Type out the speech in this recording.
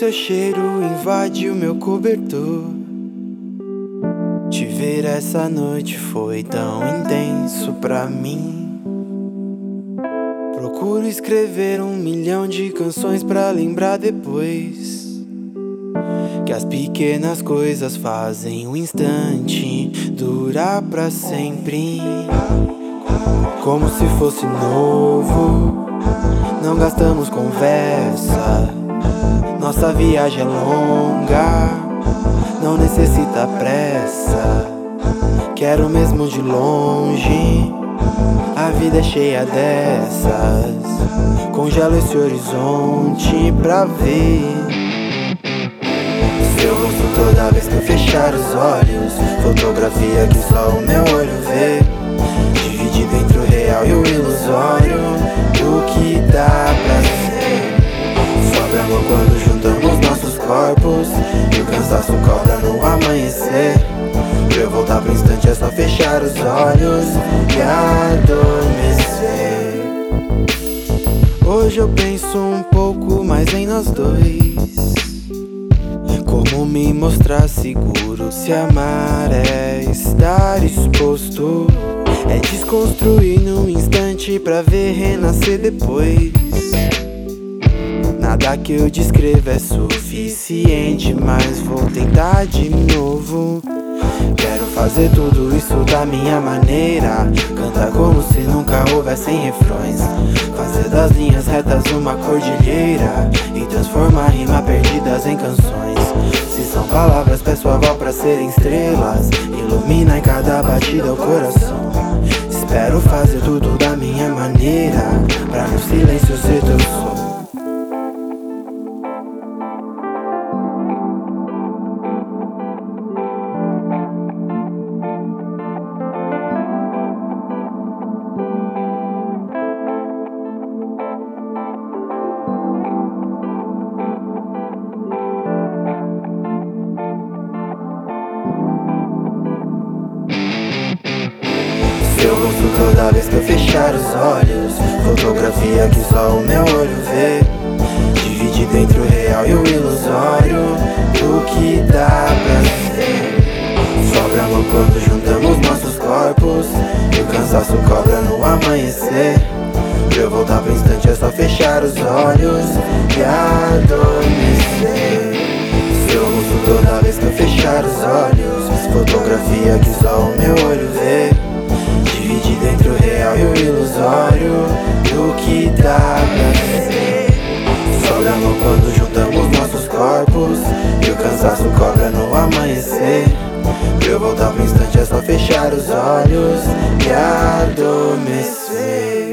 seu cheiro invade o meu cobertor. Te ver essa noite foi tão intenso pra mim. Procuro escrever um milhão de canções pra lembrar depois. Que as pequenas coisas fazem o instante durar pra sempre. Como se fosse novo. Não gastamos conversa. Nossa viagem é longa, não necessita pressa. Quero mesmo de longe. A vida é cheia dessas. Congelo esse horizonte pra ver. Seu rosto toda vez que eu fechar os olhos. Fotografia que só o meu olho vê. Dividido entre o real e o ilusório. Do que dá olhos e adormecer. Hoje eu penso um pouco mais em nós dois. Como me mostrar seguro se amar é estar exposto. É desconstruir num instante pra ver renascer depois. Nada que eu descreva é suficiente, mas vou tentar de novo. Quero fazer tudo isso da minha maneira. Cantar como se nunca houvessem refrões. Fazer das linhas retas uma cordilheira. E transformar rima perdidas em canções. Se são palavras, peço a avó pra serem estrelas. Ilumina em cada batida o coração. Espero fazer tudo da minha maneira. Pra no silêncio ser teu Seu rosto toda vez que eu fechar os olhos. Fotografia que só o meu olho vê. Dividido entre o real e o ilusório Do que dá pra ser Sobra amor quando juntamos nossos corpos. E o cansaço cobra no amanhecer. Pra eu voltar pro instante é só fechar os olhos E adormecer. Seu rosto toda vez que eu fechar os olhos Fotografia que só o meu olho vê Dividido entre o real e o ilusório Do que dá pra ser Sobra amor quando juntamos nossos corpos E o cansaço cobra no amanhecer. Pra eu voltar pro instante é só fechar os olhos E adormecer